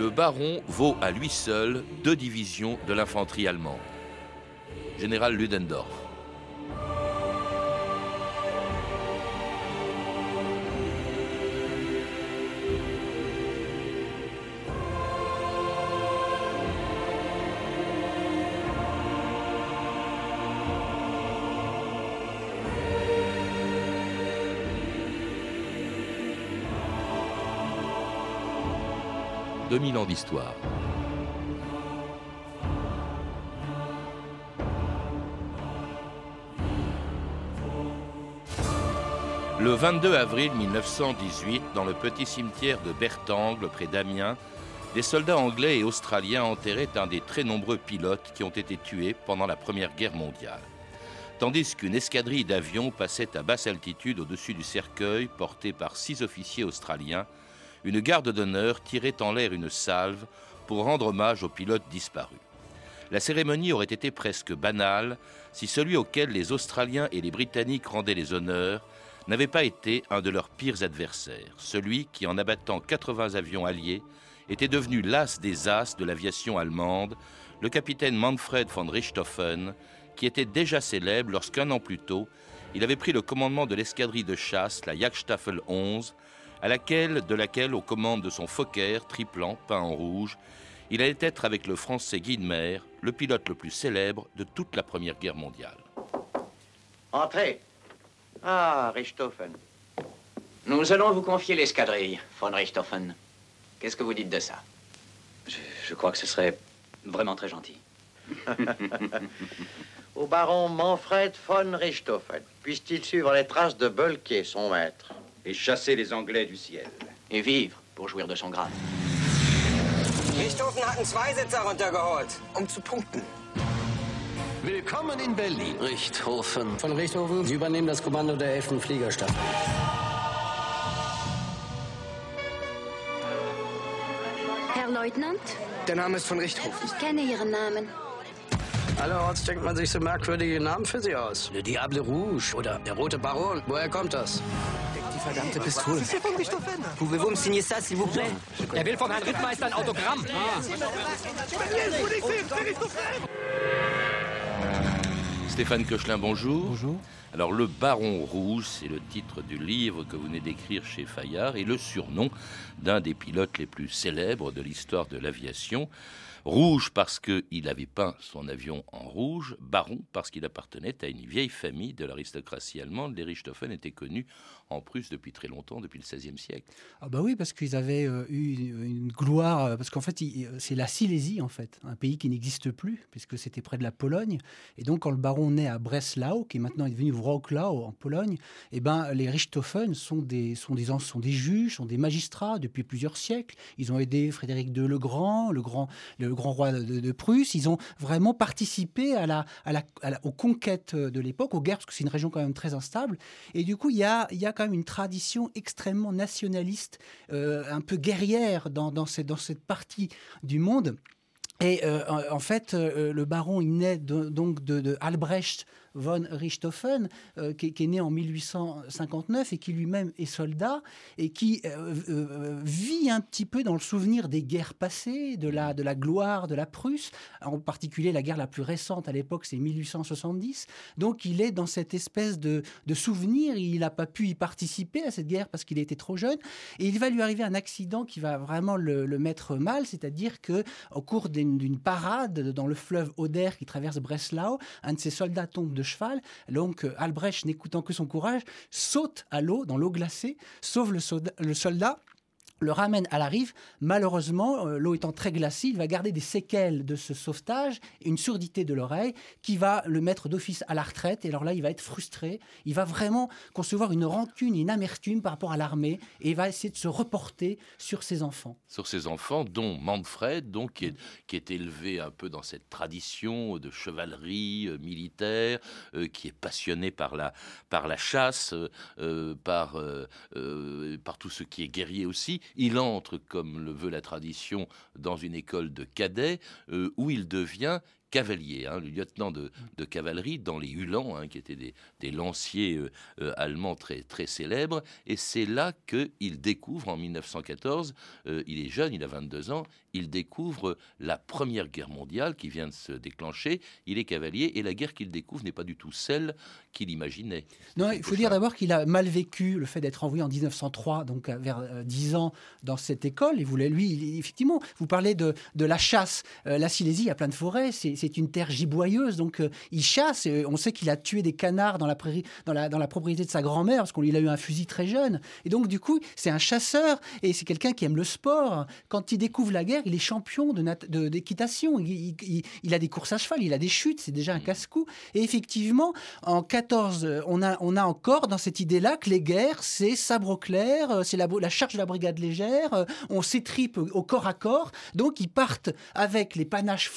le baron vaut à lui seul deux divisions de l'infanterie allemande. Général Ludendorff. « 2000 ans d'histoire. Le 22 avril 1918, dans le petit cimetière de Bertangle, près d'Amiens, des soldats anglais et australiens enterraient un des très nombreux pilotes qui ont été tués pendant la Première Guerre mondiale. Tandis qu'une escadrille d'avions passait à basse altitude au-dessus du cercueil, porté par six officiers australiens, une garde d'honneur tirait en l'air une salve pour rendre hommage aux pilotes disparus. La cérémonie aurait été presque banale si celui auquel les Australiens et les Britanniques rendaient les honneurs n'avait pas été un de leurs pires adversaires, celui qui, en abattant 80 avions alliés, était devenu l'as des as de l'aviation allemande, le capitaine Manfred von Richthofen, qui était déjà célèbre lorsqu'un an plus tôt, il avait pris le commandement de l'escadrille de chasse, la Jagdstaffel 11, à laquelle, de laquelle, aux commandes de son Fokker triplant peint en rouge, il allait être avec le français Guidemer, le pilote le plus célèbre de toute la Première Guerre mondiale. Entrez. Ah, Richthofen. Nous allons vous confier l'escadrille, von Richthofen. Qu'est-ce que vous dites de ça? Je, je crois que ce serait vraiment très gentil. Au baron Manfred von Richthofen, puisse-t-il suivre les traces de Bölke, son maître? Et chasser les Anglais du ciel. Et vivre pour jouir de son grade. Richthofen hat einen Zweisitzer runtergeholt, um zu punkten. Willkommen in Berlin, Richthofen. Von Richthofen, Sie übernehmen das Kommando der 11. Fliegerstaffel. Herr Leutnant? Der Name ist von Richthofen. Ich kenne Ihren Namen. Allerorts denkt man sich so merkwürdige Namen für Sie aus. Le Diable Rouge oder der Rote Baron. Woher kommt das? Verdammte Pistole. Pouvez-vous me signer ça, s'il vous plaît? Er will von Herrn Rittmeister ein Autogramm. Stéphane Cochelin, bonjour. Bonjour. Alors, Le Baron Rouge, c'est le titre du livre que vous venez d'écrire chez Fayard et le surnom d'un des pilotes les plus célèbres de l'histoire de l'aviation. Rouge parce qu'il avait peint son avion en rouge, baron parce qu'il appartenait à une vieille famille de l'aristocratie allemande. Les Richthofen étaient connus en Prusse depuis très longtemps, depuis le XVIe siècle. Ah bah oui, parce qu'ils avaient euh, eu une gloire, euh, parce qu'en fait, c'est la Silésie, en fait, un pays qui n'existe plus, puisque c'était près de la Pologne. Et donc, quand le baron naît à Breslau, qui est maintenant devenu Wrocław en Pologne, eh ben, les Richthofen sont des, sont, des, sont des juges, sont des magistrats depuis plusieurs siècles. Ils ont aidé Frédéric II le Grand, le grand, le grand roi de, Prusse. Ils ont vraiment participé à la, à la, aux conquêtes de l'époque, aux guerres, parce que c'est une région quand même très instable. Et du coup, il y a, y a quand même une tradition extrêmement nationaliste, euh, un peu guerrière dans, dans, dans cette partie du monde. Et euh, en fait, euh, le baron, il naît donc de, Albrecht von Richthofen, euh, qui, est né en 1859 et qui lui-même est soldat et qui euh, euh, vit un petit peu dans le souvenir des guerres passées, de la, de la gloire de la Prusse, en particulier la guerre la plus récente à l'époque, c'est 1870. Donc il est dans cette espèce de, de souvenir, il n'a pas pu y participer à cette guerre parce qu'il était trop jeune, et il va lui arriver un accident qui va vraiment le, mettre mal, c'est-à-dire que au cours d'une parade dans le fleuve Oder qui traverse Breslau, un de ses soldats tombe de cheval. Donc Albrecht, n'écoutant que son courage, saute à l'eau, dans l'eau glacée, sauve le soldat, le soldat le ramène à la rive. Malheureusement, euh, l'eau étant très glacée, il va garder des séquelles de ce sauvetage, une surdité de l'oreille qui va le mettre d'office à la retraite. Et alors là, il va être frustré. Il va vraiment concevoir une rancune, une amertume par rapport à l'armée et il va essayer de se reporter sur ses enfants. Sur ses enfants, dont Manfred, donc, qui, est, élevé un peu dans cette tradition de chevalerie euh, militaire, euh, qui est passionné par la, par la chasse, par, par tout ce qui est guerrier aussi. Il entre, comme le veut la tradition, dans une école de cadets euh, où il devient cavalier, hein, le lieutenant de, cavalerie dans les Uhlans, hein, qui étaient des, lanciers euh, euh, allemands très, très célèbres. Et c'est là qu'il découvre, en 1914, euh, il est jeune, il a 22 ans, il découvre la Première Guerre mondiale qui vient de se déclencher. Il est cavalier et la guerre qu'il découvre n'est pas du tout celle qu'il imaginait. Non, il faut dire d'abord qu'il a mal vécu le fait d'être envoyé en 1903, donc vers 10 ans, dans cette école. Il voulait, lui, effectivement, vous parlez de, de la chasse. la Silésie, il y a plein de forêts, c'est une terre giboyeuse, donc il chasse. on sait qu'il a tué des canards dans la, prairie, dans la, dans la propriété de sa grand-mère, parce qu'il a eu un fusil très jeune. Et donc, du coup, c'est un chasseur et c'est quelqu'un qui aime le sport. Quand il découvre la guerre, il est champion d'équitation. De, il, il, a des courses à cheval, il a des chutes, c'est déjà un casse-cou. Et effectivement, en 14, on a, on a encore dans cette idée-là que les guerres, c'est sabre clair, c'est la, la charge de la brigade légère, on s'étripe au corps à corps. Donc, ils partent avec les panaches,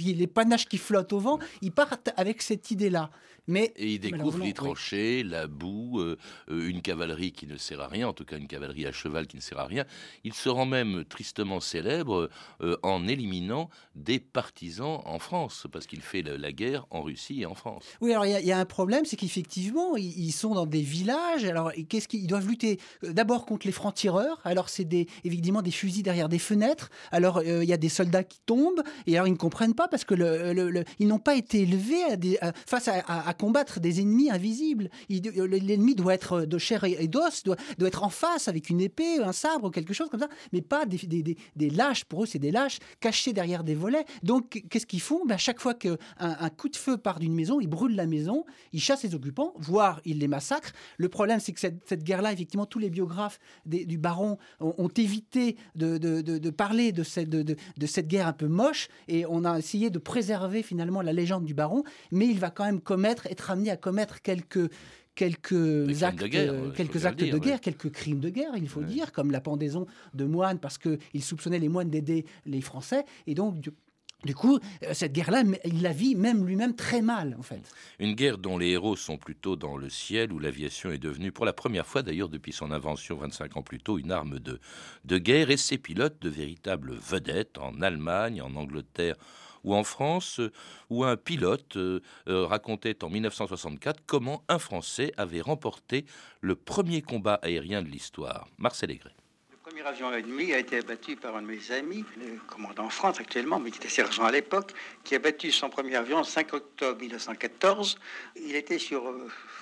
les panaches qui flottent au vent, ils partent avec cette idée-là. Mais, et il découvre les tranchées, la boue, euh, euh, une cavalerie qui ne sert à rien, en tout cas une cavalerie à cheval qui ne sert à rien. Il se rend même tristement célèbre euh, en éliminant des partisans en France, parce qu'il fait la, guerre en Russie et en France. Oui, alors il y, a un problème, c'est qu'effectivement, ils, sont dans des villages. Alors, qu'est-ce qu'ils doivent lutter D'abord contre les francs-tireurs. Alors, c'est des, évidemment des fusils derrière des fenêtres. Alors, il y a des soldats qui tombent, et alors ils ne comprennent pas parce que le, ils n'ont pas été élevés à des, face à combattre des ennemis invisibles. Euh, l'ennemi doit être de chair et d'os, doit, être en face avec une épée, un sabre, quelque chose comme ça, mais pas des, lâches. Pour eux, c'est des lâches cachés derrière des volets. Donc, qu'est-ce qu'ils font? Ben, À chaque fois qu'un un coup de feu part d'une maison, ils brûlent la maison, ils chassent les occupants, voire ils les massacrent. Le problème, c'est que cette, guerre-là, effectivement, tous les biographes du baron ont, évité de, parler de, cette guerre un peu moche et on a essayé de préserver finalement la légende du baron, mais il va quand même commettre être amené à commettre quelques quelques actes, de guerre, quelques actes de guerre, quelques crimes de guerre, il faut dire, comme la pendaison de moines parce qu'il soupçonnait les moines d'aider les Français. Et donc, du, coup, euh, cette guerre-là, il la vit même lui-même très mal, en fait. Une guerre dont les héros sont plutôt dans le ciel, où l'aviation est devenue, pour la première fois d'ailleurs depuis son invention 25 ans plus tôt, une arme de, de guerre, et ses pilotes de véritables vedettes en Allemagne, en Angleterre, ou en France, euh, où un pilote euh, euh, racontait en 1964 comment un Français avait remporté le premier combat aérien de l'histoire. Marcel Aigret. Le premier avion ennemi a été abattu par un de mes amis, le commandant France actuellement, mais qui était sergent à l'époque, qui a battu son premier avion le 5 octobre 1914. Il était sur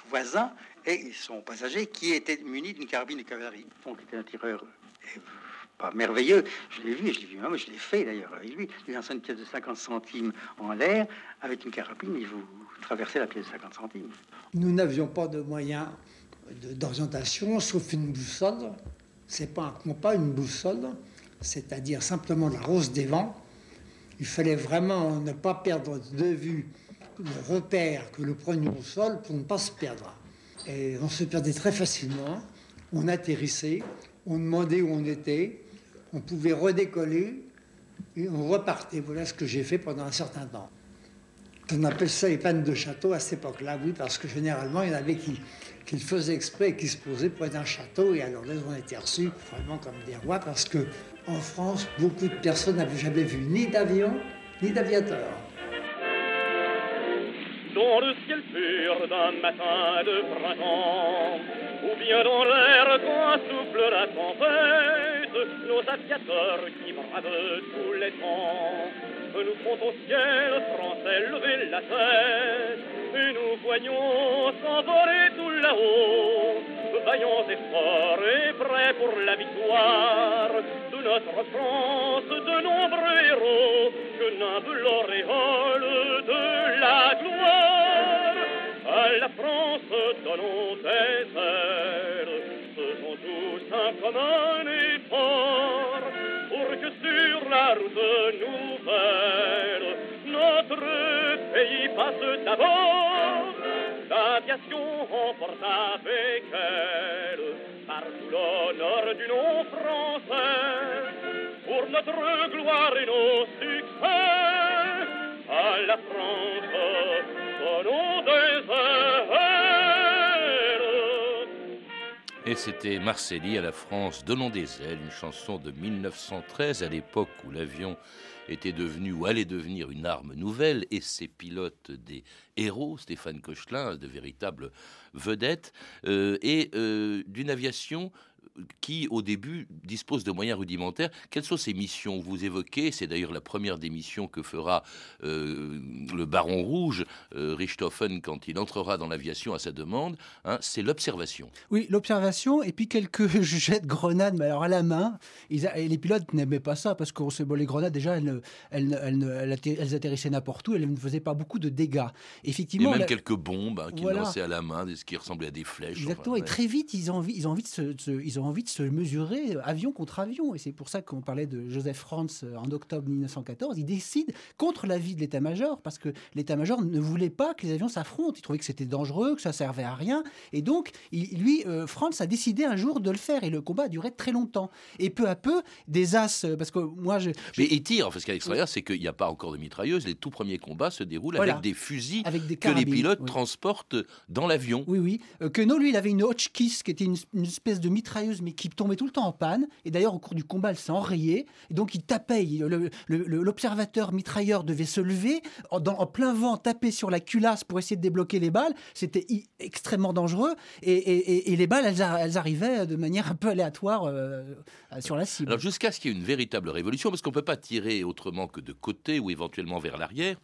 voisin et son passager qui était muni d'une carabine de cavalerie. Donc, était un tireur merveilleux. Je l'ai vu, je l'ai vu, moi, je l'ai fait d'ailleurs avec lui. Il lance une pièce de 50 centimes en l'air avec une carabine et vous traversez la pièce de 50 centimes. Nous n'avions pas de moyens d'orientation sauf une boussole. C'est pas un compas, une boussole, c'est-à-dire simplement la rose des vents. Il fallait vraiment ne pas perdre de vue le repère que le prenions au sol pour ne pas se perdre. Et on se perdait très facilement. On atterrissait, on demandait où on était, on pouvait redécoller et on repartait. Voilà ce que j'ai fait pendant un certain temps. On appelle ça les pannes de château à cette époque-là, oui, parce que généralement, il y en avait qui, qui le faisaient exprès et qui se posaient près d'un château. Et alors là, on était reçus vraiment comme des rois, parce que en France, beaucoup de personnes n'avaient jamais vu ni d'avion, ni d'aviateur. Dans le ciel pur d'un matin de printemps, ou bien dans l'air la tempête, nos aviateurs qui bravent tous les temps. Nous font au ciel français lever la tête, et nous voyons s'envoler tout là-haut, vaillants et forts et prêts pour la victoire de notre France, de nombreux héros que nimble l'auréole de la gloire. À la France donnons des ailes, faisons tous un commun pour que sur la route nouvelle, notre pays passe d'abord. L'aviation emporte avec elle partout l'honneur du nom français pour notre gloire et nos succès. À la France, des C'était Marcelli à la France, Donnons des ailes, une chanson de 1913, à l'époque où l'avion était devenu ou allait devenir une arme nouvelle et ses pilotes des héros, Stéphane Cochelin, de véritables vedettes, euh, et euh, d'une aviation qui, au début, dispose de moyens rudimentaires. Quelles sont ces missions? Vous évoquez, c'est d'ailleurs la première des missions que fera euh, le Baron Rouge, euh, Richthofen, quand il entrera dans l'aviation à sa demande, hein, c'est l'observation. Oui, l'observation, et puis quelques jets de grenades, mais alors à la main. et les pilotes n'aimaient pas ça, parce que bon, les grenades, déjà, elles, elles, elles, atterrissaient n'importe où, elles ne faisaient pas beaucoup de dégâts. Effectivement, et même quelques bombes hein, qui lançaient à la main, ce qui ressemblait à des flèches. Exactement, et très vite, ils ont envie, ils ont envie de se, ils ont envie de se mesurer avion contre avion. Et c'est pour ça qu'on parlait de Joseph Franz euh, en octobre 1914. Il décide contre l'avis de l'état-major, parce que l'état-major ne voulait pas que les avions s'affrontent. Il trouvait que c'était dangereux, que ça servait à rien. Et donc, il, lui, euh, Franz a décidé un jour de le faire. Et le combat a duré très longtemps. Et peu à peu, des as, euh, parce que moi, je. Mais il tire, parce qu'à l'extérieur, c'est qu'il n'y a pas encore de mitrailleuses. Les tout premiers combats se déroulent avec des fusils avec des que les pilotes transportent dans l'avion. Oui, oui. que non, lui, il avait une Hotchkiss, qui était une, une espèce de mitrailleuse, mais qui tombait tout le temps en panne. Et d'ailleurs, au cours du combat, elle s'est enrayée. Et donc, il tapait. L'observateur mitrailleur devait se lever en, en, plein vent, taper sur la culasse pour essayer de débloquer les balles. C'était extrêmement dangereux. Et, les balles, elles, arrivaient de manière un peu aléatoire euh, sur la cible. Alors, jusqu'à ce qu'il y ait une véritable révolution, parce qu'on ne peut pas tirer autrement que de côté ou éventuellement vers l'arrière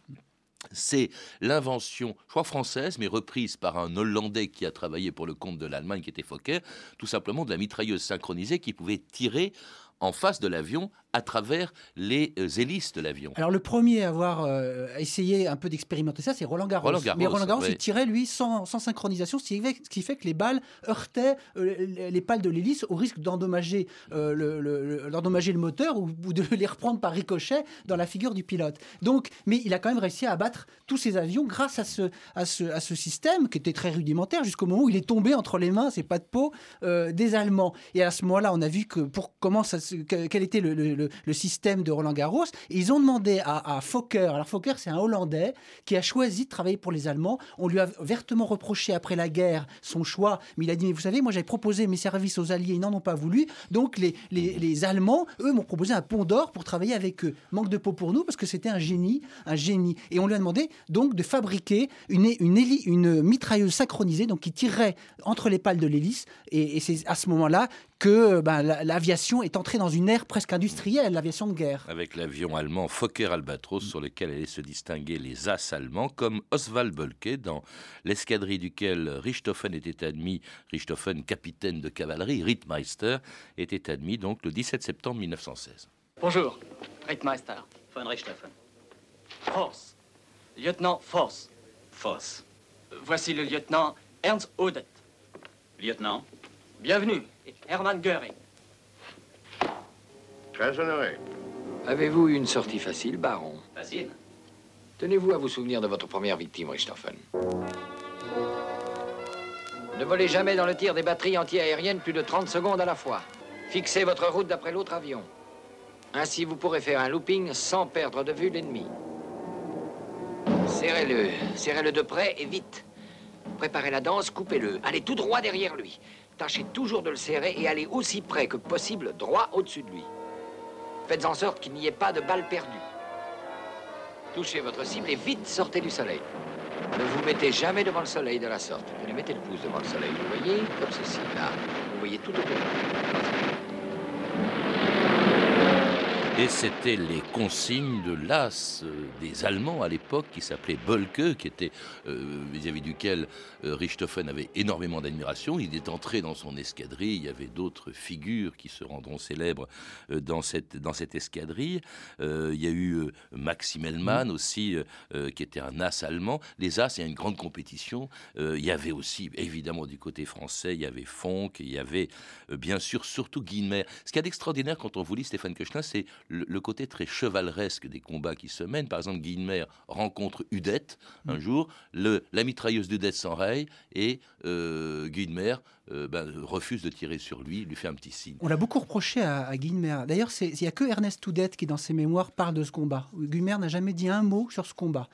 c'est l'invention, je crois française, mais reprise par un Hollandais qui a travaillé pour le compte de l'Allemagne, qui était Fokker, tout simplement de la mitrailleuse synchronisée qui pouvait tirer en face de l'avion à travers les euh, hélices de l'avion. Alors le premier à avoir euh, essayé un peu d'expérimenter ça, c'est Roland Garros. Mais Roland Garros, il tirait lui sans, synchronisation, ce qui, fait, que les balles heurtaient euh, les pales de l'hélice au risque d'endommager le, le, moteur ou, de les reprendre par ricochet dans la figure du pilote. Donc, mais il a quand même réussi à abattre tous ces avions grâce à ce, à ce, système qui était très rudimentaire jusqu'au moment où il est tombé entre les mains, c'est pas de peau, des Allemands. Et à ce moment-là, on a vu que pour comment ça, quel était le système de Roland Garros. Et ils ont demandé à, Fokker, alors Fokker c'est un Hollandais qui a choisi de travailler pour les Allemands. On lui a vertement reproché après la guerre son choix, mais il a dit, mais vous savez, moi j'avais proposé mes services aux Alliés, ils n'en ont pas voulu. Donc les, Allemands, eux, m'ont proposé un pont d'or pour travailler avec eux. Manque de peau pour nous parce que c'était un génie, un génie. Et on lui a demandé donc de fabriquer une mitrailleuse synchronisée, donc qui tirerait entre les pales de l'hélice. Et, et c'est à ce moment-là que ben, l'aviation est entrée dans une ère presque industrielle, l'aviation de guerre. Avec l'avion allemand Fokker Albatros, sur lequel allaient se distinguer les As allemands, comme Oswald Bölke, dans l'escadrille duquel Richthofen était admis, Richthofen, capitaine de cavalerie, Rittmeister, était admis donc le 17 septembre 1916. Bonjour, Rittmeister. Von Richthofen. Force. Lieutenant Force. Force. Voici le lieutenant Ernst Odet. Lieutenant. Bienvenue. Hermann Göring. Très honoré. Avez-vous eu une sortie facile, baron? Facile Tenez-vous à vous souvenir de votre première victime, Richthofen. Ne volez jamais dans le tir des batteries anti-aériennes plus de 30 secondes à la fois. Fixez votre route d'après l'autre avion. Ainsi, vous pourrez faire un looping sans perdre de vue l'ennemi. Serrez-le. Serrez-le de près et vite. Préparez la danse, coupez-le. Allez tout droit derrière lui. Tâchez toujours de le serrer et allez aussi près que possible, droit au-dessus de lui. Faites en sorte qu'il n'y ait pas de balle perdue. Touchez votre cible et vite sortez du soleil. Ne vous mettez jamais devant le soleil de la sorte. Vous mettez le pouce devant le soleil, vous voyez, comme ceci, là. Vous voyez tout autour. Et c'était les consignes de l'as euh, des Allemands à l'époque qui s'appelait Bolke, qui était euh, vis-à-vis duquel euh, Richthofen avait énormément d'admiration. Il est entré dans son escadrille. Il y avait d'autres figures qui se rendront célèbres dans cette dans cette escadrille. il y a eu Maxim Hellmann aussi, qui était un as allemand. Les as, il y a une grande compétition. il y avait aussi, évidemment, du côté français, il y avait Fonck, il y avait bien sûr surtout Guilmer. Ce qui est d'extraordinaire quand on vous lit Stéphane Koechlin, c'est le, côté très chevaleresque des combats qui se mènent. Par exemple, Guilmer rencontre Udette un mm. jour, le, la mitrailleuse d'Udette s'enraye et euh, Guilmer euh, ben, refuse de tirer sur lui, lui fait un petit signe. On l'a beaucoup reproché à, à Guilmer. D'ailleurs, il n'y a que Ernest Udette qui, dans ses mémoires, parle de ce combat. Guilmer n'a jamais dit un mot sur ce combat.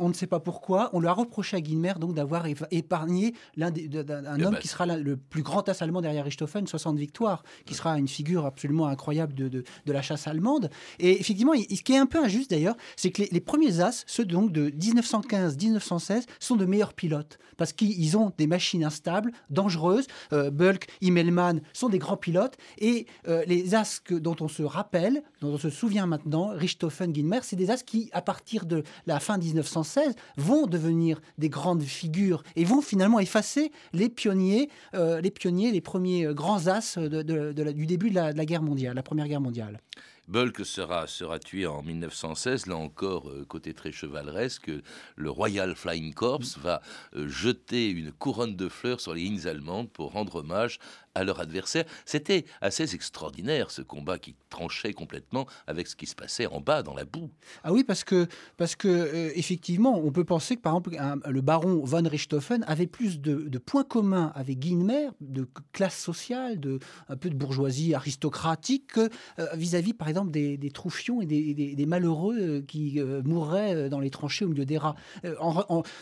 On ne sait pas pourquoi, on lui a reproché à Guilmer donc d'avoir épargné l'un un homme qui sera le plus grand as allemand derrière Richthofen, 60 victoires, qui sera une figure absolument incroyable de, la chasse allemande. Et effectivement, ce qui est un peu injuste d'ailleurs, c'est que les, premiers as, ceux donc de 1915-1916, sont de meilleurs pilotes parce qu'ils ont des machines instables, dangereuses. Euh, Bulk, Immelmann sont des grands pilotes et euh, les as dont on se rappelle, dont on se souvient maintenant, Richthofen, Guilmer, c'est des as qui, à partir de la fin 1916 vont devenir des grandes figures et vont finalement effacer les pionniers, euh, les pionniers, les premiers grands as du début de la, guerre mondiale, la Première Guerre mondiale. Bulk sera, sera tué en 1916, là encore, euh, côté très chevaleresque, le Royal Flying Corps va euh, jeter une couronne de fleurs sur les lignes allemandes pour rendre hommage à leur adversaire. C'était assez extraordinaire ce combat qui tranchait complètement avec ce qui se passait en bas dans la boue. Ah oui, parce que, parce que euh, effectivement, on peut penser que par exemple le baron von Richthofen avait plus de, points communs avec Guilmer, de classe sociale, de un peu de bourgeoisie aristocratique, que euh, vis-à-vis par exemple des, troufions et des, malheureux euh, qui mourraient dans les tranchées au milieu des rats.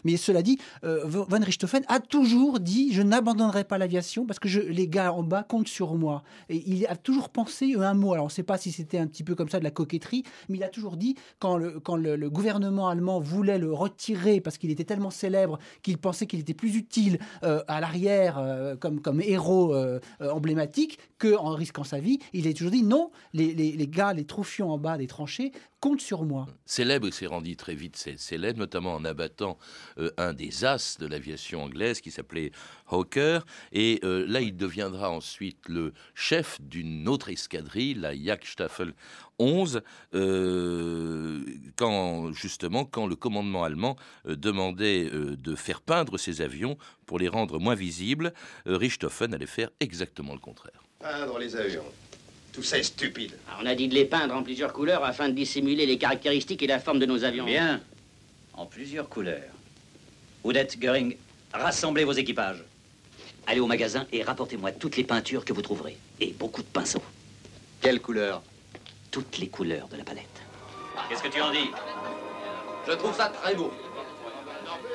mais cela dit, von Richthofen a toujours dit je n'abandonnerai pas l'aviation parce que les gars en bas compte sur moi. Il a toujours pensé un mot. Alors on ne sait pas si c'était un petit peu comme ça de la coquetterie, mais il a toujours dit quand le, gouvernement allemand voulait le retirer parce qu'il était tellement célèbre qu'il pensait qu'il était plus utile euh, à l'arrière euh, comme, héros euh, emblématique qu'en risquant sa vie, il a toujours dit non, les, les gars, les troufions en bas des tranchées compte sur moi. Célèbre, il s'est rendu très vite célèbre, notamment en abattant euh, un des as de l'aviation anglaise qui s'appelait Hawker. Et euh, là, il deviendra ensuite le chef d'une autre escadrille, la Jagdstaffel 11, euh, quand justement quand le commandement allemand demandait de faire peindre ses avions pour les rendre moins visibles, Richthofen allait faire exactement le contraire. Peindre les avions. Tout ça est stupide. Ah, on a dit de les peindre en plusieurs couleurs afin de dissimuler les caractéristiques et la forme de nos avions. Bien. En plusieurs couleurs. Odette, Göring, rassemblez vos équipages. Allez au magasin et rapportez-moi toutes les peintures que vous trouverez. Et beaucoup de pinceaux. Quelle couleur? Toutes les couleurs de la palette. Qu'est-ce que tu en dis? Je trouve ça très beau.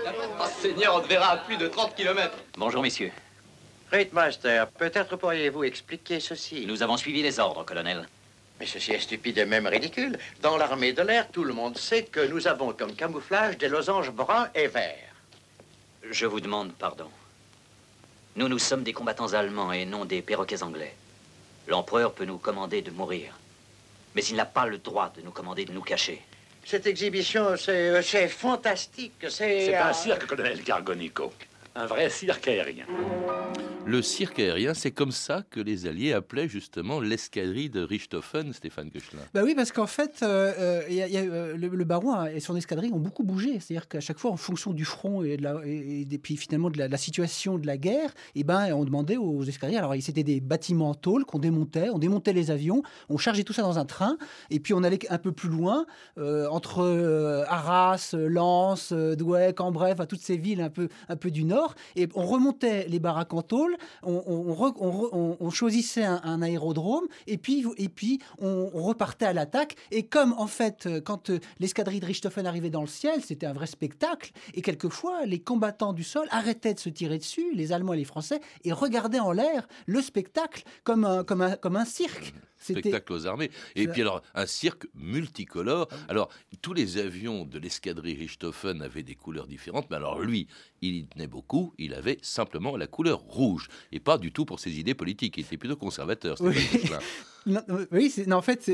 Oh Seigneur, on te verra à plus de 30 km. Bonjour, messieurs. Rittmeister, peut-être pourriez-vous expliquer ceci? Nous avons suivi les ordres, colonel. Mais ceci est stupide et même ridicule. Dans l'armée de l'air, tout le monde sait que nous avons comme camouflage des losanges bruns et verts. Je vous demande pardon. Nous, nous sommes des combattants allemands et non des perroquets anglais. L'empereur peut nous commander de mourir. Mais il n'a pas le droit de nous commander de nous cacher. Cette exhibition, c'est fantastique. C'est. C'est un cirque, colonel Gargonico un vrai cirque aérien. Le cirque aérien, c'est comme ça que les Alliés appelaient justement l'escadrille de Richthofen, Stéphane Koechlin. Bah oui, parce qu'en fait, euh, euh, euh, le, baron et son escadrille ont beaucoup bougé. C'est-à-dire qu'à chaque fois, en fonction du front et, puis finalement de la, situation de la guerre, et eh ben, on demandait aux escadrilles. Alors, c'était des bâtiments en tôle qu'on démontait, on démontait les avions, on chargeait tout ça dans un train, et puis on allait un peu plus loin, entre Arras, Lens, Douai, Cambrai, enfin toutes ces villes un peu, un peu du nord et on remontait les baraques en tôle, on, choisissait un, aérodrome, et puis, et puis on, repartait à l'attaque. Et comme en fait, quand euh, l'escadrille de Richthofen arrivait dans le ciel, c'était un vrai spectacle, et quelquefois les combattants du sol arrêtaient de se tirer dessus, les Allemands et les Français, et regardaient en l'air le spectacle comme comme comme un cirque spectacle aux armées. Et puis alors, un cirque multicolore. Alors, tous les avions de l'escadrille Richthofen avaient des couleurs différentes, mais alors lui, il y tenait beaucoup, il avait simplement la couleur rouge. Et pas du tout pour ses idées politiques, il était plutôt conservateur. Oui. oui, en fait,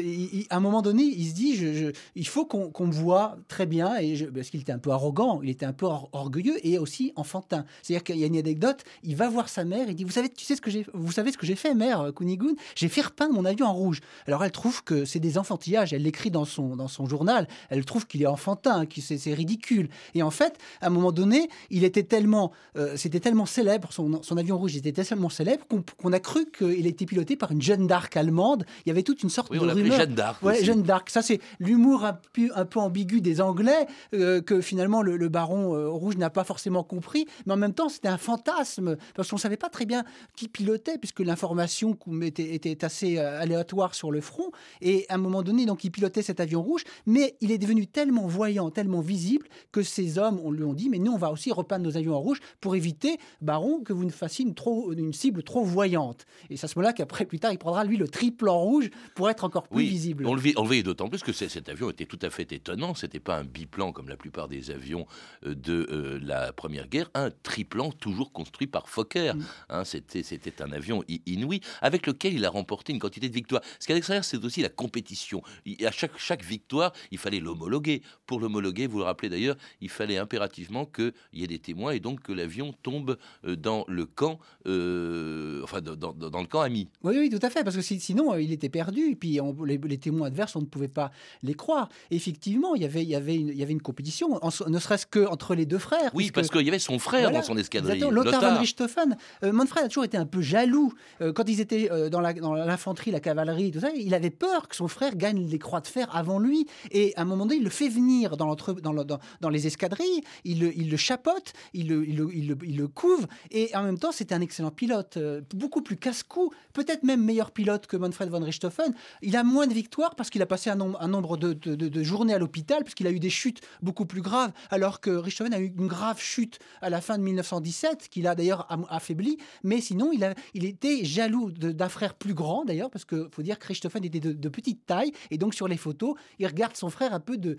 à un moment donné, il se dit, je, il faut qu'on me voit très bien, et parce qu'il était un peu arrogant, il était un peu orgueilleux et aussi enfantin. C'est-à-dire qu'il y a une anecdote, il va voir sa mère, il dit, vous savez, tu sais ce que j'ai, vous savez ce que j'ai fait, mère Kunigun? J'ai fait repeindre mon avion en rouge. Alors elle trouve que c'est des enfantillages, elle l'écrit dans son, dans son journal, elle trouve qu'il est enfantin, que c'est ridicule. Et en fait, à un moment donné, il était tellement, euh, c'était tellement célèbre, son, avion rouge était tellement célèbre qu'on a cru qu'il était piloté par une jeune d'arc allemande Il y avait toute une sorte Oui, de rumeur. Jeanne d'Arc Ouais. Jeanne d'Arc. Ça, c'est l'humour un peu, un peu ambigu des Anglais euh, que finalement le, le baron euh, rouge n'a pas forcément compris. Mais en même temps, c'était un fantasme parce qu'on ne savait pas très bien qui pilotait puisque l'information était, était assez euh, aléatoire sur le front. Et à un moment donné, donc, il pilotait cet avion rouge, mais il est devenu tellement voyant, tellement visible que ces hommes on lui ont dit mais nous, on va aussi repeindre nos avions en rouge pour éviter, baron, que vous ne fassiez une, trop, une cible trop voyante. Et c'est à ce moment-là qu'après, plus tard, il prendra lui le triple rouge pour être encore plus Oui, visible. On le, vit- on le voyait d'autant plus que cet avion était tout à fait étonnant. C'était pas un biplan comme la plupart des avions euh, de euh, la Première Guerre, un triplan toujours construit par Fokker. Mm. Hein, c'était, un avion inouï avec lequel il a remporté une quantité de victoires. Ce qui est extraordinaire, c'est aussi la compétition. Il- à chaque, chaque victoire, il fallait l'homologuer. Pour l'homologuer, vous le rappelez d'ailleurs, il fallait impérativement qu'il y ait des témoins et donc que l'avion tombe euh, dans le camp, euh, enfin dans, dans- dans le camp ami. Oui, oui, tout à fait, parce que si- sinon, il était perdu, et puis on- les, les témoins adverses, on ne pouvait pas les croire. Et effectivement, il y avait, il y avait, une, il y avait une compétition, en ne serait-ce qu'entre les deux frères. Oui, parce qu'il y avait son frère Voilà, dans son escadrille. Lothar von Richthofen. Euh, Manfred a toujours été un peu jaloux. Euh, quand ils étaient euh, dans la- dans l'infanterie, la, cavalerie, tout ça, il avait peur que son frère gagne les croix de fer avant lui. Et à un moment donné, il le fait venir dans, dans, le- dans- dans les escadrilles, il le, il le chapote, il le, il, le, il le- couvre. Et en même temps, c'était un excellent pilote, beaucoup plus casse-cou, peut-être même meilleur pilote que Manfred von Richthofen. Il a moins de victoires parce qu'il a passé un nombre, un nombre de, de- de- de journées à l'hôpital, puisqu'il a eu des chutes beaucoup plus graves, alors que Richthofen a eu une grave chute à la fin de 1917, qu'il a d'ailleurs affaibli. Mais sinon, il, a, il était jaloux d'un frère plus grand, d'ailleurs, parce qu'il faut dire que Richthofen était de, petite taille, et donc sur les photos, il regarde son frère un peu de,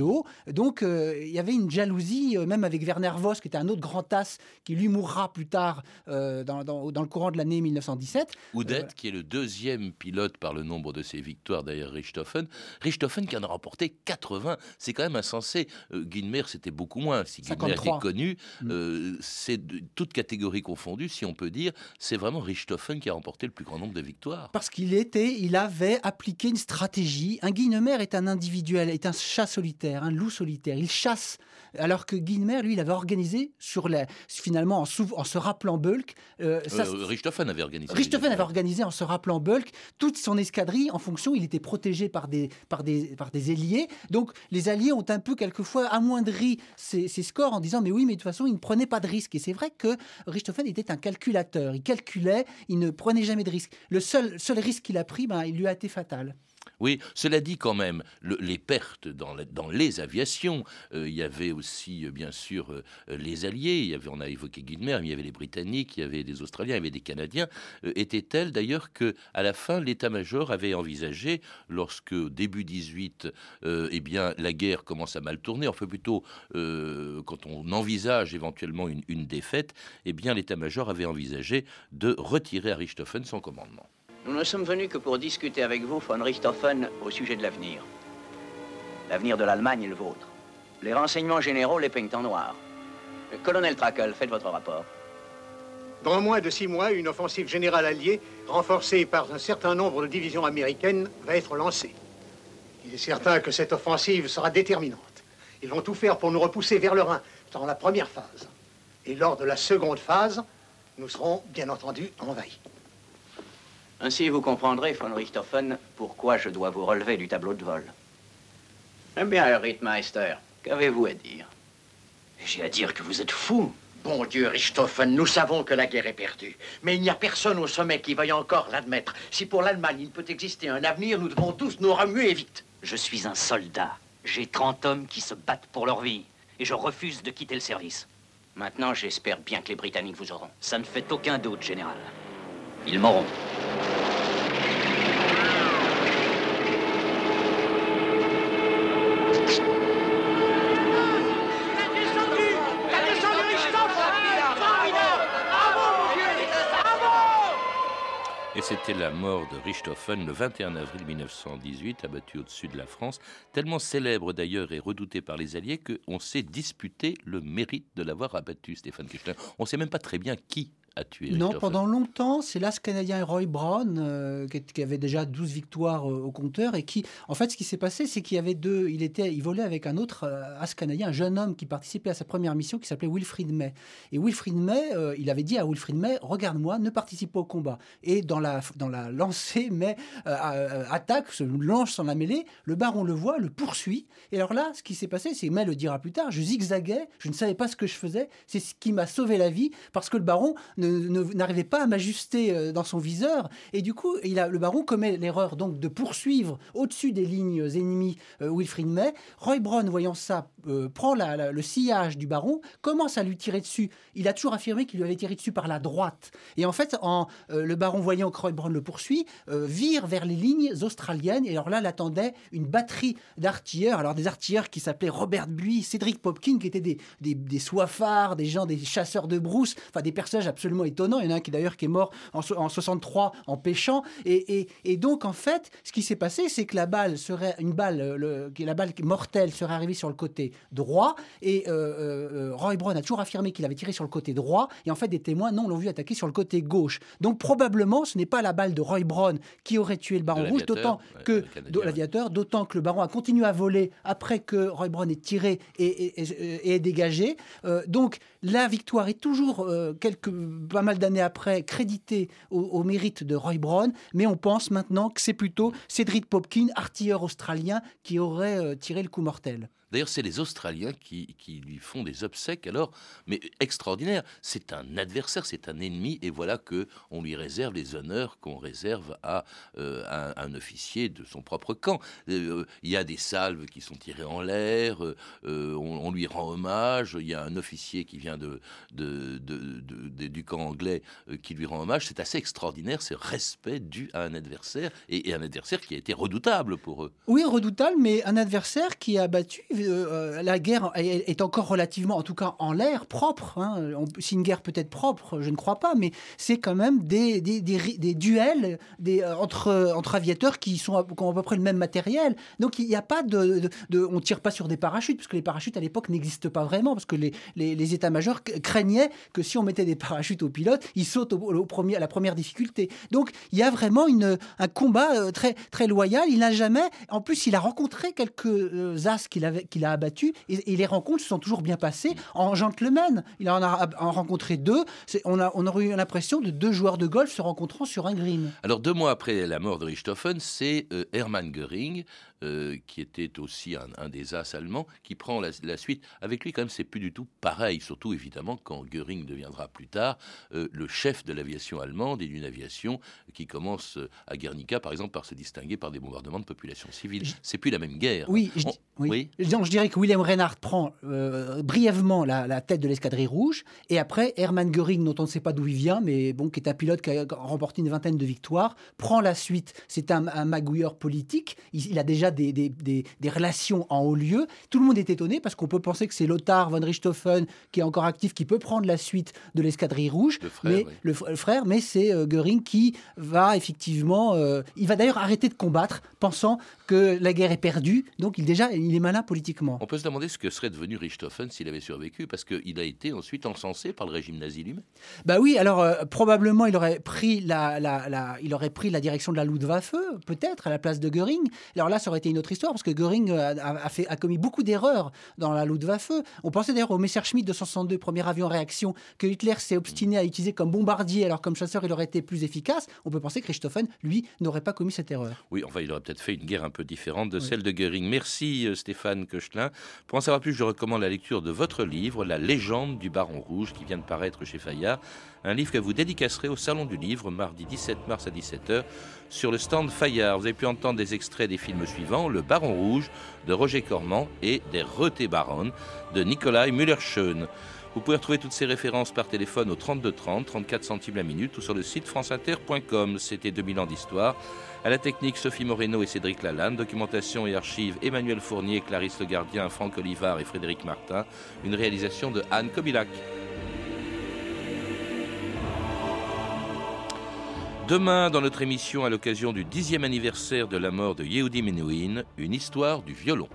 haut. Donc, euh, il y avait une jalousie, euh, même avec Werner Voss, qui était un autre grand as, qui lui mourra plus tard euh, dans, dans- dans le courant de l'année 1917. Oudet, qui est le deuxième pilote par le nombre de ses victoires derrière Richthofen. Richthofen qui en a remporté 80. C'est quand même insensé. Euh, Guilmer, c'était beaucoup moins. Si Guilmer 53. était connu, euh, c'est toute catégorie confondue, si on peut dire, c'est vraiment Richthofen qui a remporté le plus grand nombre de victoires. Parce qu'il était, il avait appliqué une stratégie. Un Guinemer est un individuel, est un chat solitaire, un loup solitaire. Il chasse. Alors que Guinemer, lui, il avait organisé sur la, finalement en, en se rappelant Bulk. euh, ça, Euh, Richthofen avait organisé. Richthofen avait organisé en se rappelant Bulk toute son escadrille en fonction, il était protégé par des, par des, par des alliés. Donc les alliés ont un peu quelquefois amoindri ses, ses scores en disant mais oui mais de toute façon il ne prenait pas de risques. Et c'est vrai que Richthofen était un calculateur, il calculait, il ne prenait jamais de risques. Le seul, seul risque qu'il a pris, ben, il lui a été fatal. Oui, cela dit quand même, le- les pertes dans, les aviations, euh, il y avait aussi euh, bien sûr euh, les Alliés, il y avait, on a évoqué Guilmer, mais il y avait les Britanniques, il y avait des Australiens, il y avait des Canadiens, étaient telles d'ailleurs que à la fin l'état-major avait envisagé, lorsque début 18, euh, eh bien la guerre commence à mal tourner, enfin plutôt quand on envisage éventuellement une, une défaite, eh bien l'état-major avait envisagé de retirer à Richthofen son commandement. Nous ne sommes venus que pour discuter avec vous, von Richthofen, au sujet de l'avenir. L'avenir de l'Allemagne est le vôtre. Les renseignements généraux les peignent en noir. Euh, Colonel Trakel, faites votre rapport. Dans moins de six mois, une offensive générale alliée, renforcée par un certain nombre de divisions américaines, va être lancée. Il est certain que cette offensive sera déterminante. Ils vont tout faire pour nous repousser vers le Rhin dans la première phase. Et lors de la seconde phase, nous serons bien entendu envahis. Ainsi, vous comprendrez, von Richthofen, pourquoi je dois vous relever du tableau de vol. Eh bien, Herr Rittmeister, qu'avez-vous à dire? J'ai à dire que vous êtes fou. Bon Dieu, Richthofen, nous savons que la guerre est perdue. Mais il n'y a personne au sommet qui veuille encore l'admettre. Si pour l'Allemagne il peut exister un avenir, nous devons tous nous remuer vite. Je suis un soldat. J'ai 30 hommes qui se battent pour leur vie. Et je refuse de quitter le service. Maintenant, j'espère bien que les Britanniques vous auront. Ça ne fait aucun doute, général. Ils m'auront. C'était la mort de Richthofen le 21 avril 1918, abattu au-dessus de la France, tellement célèbre d'ailleurs et redouté par les Alliés qu'on s'est disputé le mérite de l'avoir abattu, Stéphane Kirchner. On ne sait même pas très bien qui Non, pendant longtemps, c'est l'as canadien Roy Brown, euh, qui, qui avait déjà 12 victoires euh, au compteur, et qui, en fait, ce qui s'est passé, c'est qu'il y avait deux, il était, il volait avec un autre euh, as canadien, un jeune homme qui participait à sa première mission, qui s'appelait Wilfrid May. Et Wilfrid May, il avait dit à Wilfrid May, regarde-moi, ne participe pas au combat. Et dans la, dans la lancée, May attaque, se lance dans la mêlée, le baron le voit, le poursuit. Et alors là, ce qui s'est passé, c'est May le dira plus tard, je zigzaguais, je ne savais pas ce que je faisais, c'est ce qui m'a sauvé la vie, parce que le baron n'arrivait pas à m'ajuster euh, dans son viseur. Et du coup, il a, le baron commet l'erreur donc de poursuivre au-dessus des lignes ennemies euh, Wilfrid May. Roy Brown, voyant ça, euh, prend le sillage du baron, commence à lui tirer dessus. Il a toujours affirmé qu'il lui avait tiré dessus par la droite. Et en fait, en, euh, le baron, voyant que Roy Brown le poursuit, vire vers les lignes australiennes. Et alors là, l'attendait une batterie d'artilleurs. Alors des artilleurs qui s'appelaient Robert Buis, Cédric Popkin, qui étaient des, des, des soifards, des gens, des chasseurs de brousse, enfin des personnages absolument étonnants. Il y en a un qui d'ailleurs qui est mort en, so- en 63 en pêchant. Et, et- et donc en fait, ce qui s'est passé, c'est que la balle serait une balle, euh, le, la balle mortelle serait arrivée sur le côté droit. Et euh, euh, Roy Brown a toujours affirmé qu'il avait tiré sur le côté droit. Et en fait, des témoins non l'ont vu attaquer sur le côté gauche. Donc probablement, ce n'est pas la balle de Roy Brown qui aurait tué le baron rouge, d'autant que l'aviateur, d'autant que le baron a continué à voler après que Roy Brown ait tiré et, et- et- et est dégagé. Euh, donc la victoire est toujours, euh, quelques, pas mal d'années après, créditée au, au mérite de Roy Brown, mais on pense maintenant que c'est plutôt Cédric Popkin, artilleur australien, qui aurait euh, tiré le coup mortel. D'ailleurs, c'est les Australiens qui, lui font des obsèques, alors, mais extraordinaire. C'est un adversaire, c'est un ennemi, et voilà que on lui réserve les honneurs qu'on réserve à euh, un, officier de son propre camp. Euh, Il y a des salves qui sont tirées en l'air, euh, on, lui rend hommage. Il y a un officier qui vient de, de- du camp anglais qui lui rend hommage. C'est assez extraordinaire, ce respect dû à un adversaire, et, et un adversaire qui a été redoutable pour eux. Oui, redoutable, mais un adversaire qui a battu. Euh, euh, la guerre est, encore relativement, en tout cas en l'air, propre. hein. Une guerre peut être propre, je ne crois pas, mais c'est quand même des, duels des, euh, entre, aviateurs qui, sont ont à peu près le même matériel. Donc il n'y a pas de, On tire pas sur des parachutes, parce que les parachutes à l'époque n'existent pas vraiment, parce que les, états-majors craignaient que si on mettait des parachutes aux pilotes, ils sautent au, premier, à la première difficulté. Donc il y a vraiment une, un combat très, très loyal. Il n'a jamais. En plus, il a rencontré quelques as qu'il avait- qu'il a abattus et, les rencontres se sont toujours bien passées en gentleman. Il en a en rencontré deux. On, a, eu l'impression de deux joueurs de golf se rencontrant sur un green. Alors deux mois après la mort de Richthofen, c'est euh, Hermann Göring, euh, qui était aussi un, un des as allemands, qui prend la, la suite. Avec lui, quand même, c'est plus du tout pareil, surtout évidemment quand Göring deviendra plus tard euh, le chef de l'aviation allemande et d'une aviation qui commence euh, à Guernica, par exemple, par se distinguer par des bombardements de populations civiles. C'est plus la même guerre. Oui, je, On- dis- oui. Non, je dirais que William Reinhardt prend euh, brièvement la, la tête de l'escadrille rouge, et après Hermann Göring, dont on ne sait pas d'où il vient, mais bon, qui est un pilote qui a remporté une vingtaine de victoires, prend la suite. C'est un, un magouilleur politique. Il, il a déjà des, des- des- des relations en haut lieu. Tout le monde est étonné parce qu'on peut penser que c'est Lothar von Richthofen qui est encore actif, qui peut prendre la suite de l'escadrille rouge. Le frère, mais oui. le, fr- le frère, mais c'est euh, Göring qui va effectivement, euh, il va d'ailleurs arrêter de combattre, pensant que la guerre est perdue. Donc il déjà, il est malin politiquement. On peut se demander ce que serait devenu Richthofen s'il avait survécu, parce qu'il a été ensuite encensé par le régime nazi lui-même. Bah oui, alors euh, probablement il aurait pris la, la, la- il aurait pris la direction de la Luftwaffe, peut-être à la place de Göring. Alors là, ça aurait été une autre histoire parce que Göring euh, a, a fait, a commis beaucoup d'erreurs dans la Luftwaffe. On pensait d'ailleurs au Messerschmitt 262, premier avion réaction, que Hitler s'est obstiné à utiliser comme bombardier, alors comme chasseur, il aurait été plus efficace. On peut penser que Richthofen, lui, n'aurait pas commis cette erreur. Oui, enfin, il aurait peut-être fait une guerre un peu différente de Oui. celle de Göring. Merci euh, Stéphane Koechlin. Pour en savoir plus, je recommande la lecture de votre livre, La légende du Baron Rouge, qui vient de paraître chez Fayard. Un livre que vous dédicacerez au Salon du Livre, mardi 17 mars à 17h, sur le stand Fayard. Vous avez pu entendre des extraits des films suivants Le Baron Rouge de Roger Corman et des Rete Baron de Nikolai Müller-Schön. Vous pouvez retrouver toutes ces références par téléphone au 32 30, 34 centimes la minute ou sur le site franceinter.com. C'était 2000 ans d'histoire. À la technique, Sophie Moreno et Cédric Lalanne. Documentation et archives, Emmanuel Fournier, Clarisse Le Gardien, Franck Olivard et Frédéric Martin. Une réalisation de Anne Kobilac. Demain, dans notre émission, à l'occasion du dixième anniversaire de la mort de Yehudi Menuhin, une histoire du violon.